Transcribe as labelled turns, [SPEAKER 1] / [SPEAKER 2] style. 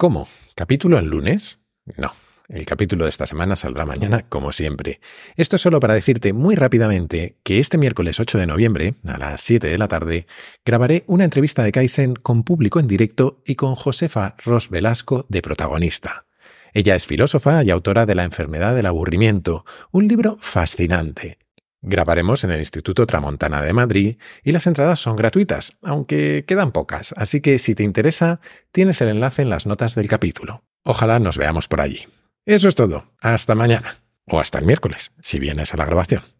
[SPEAKER 1] ¿Cómo? ¿Capítulo el lunes? No. El capítulo de esta semana saldrá mañana, como siempre. Esto es solo para decirte muy rápidamente que este miércoles 8 de noviembre, a las 7 de la tarde, grabaré una entrevista de Kaizen con público en directo y con Josefa Ros Velasco de protagonista. Ella es filósofa y autora de La enfermedad del aburrimiento, un libro fascinante. Grabaremos en el Instituto Tramontana de Madrid y las entradas son gratuitas, aunque quedan pocas, así que si te interesa, tienes el enlace en las notas del capítulo. Ojalá nos veamos por allí. Eso es todo. Hasta mañana. O hasta el miércoles, si vienes a la grabación.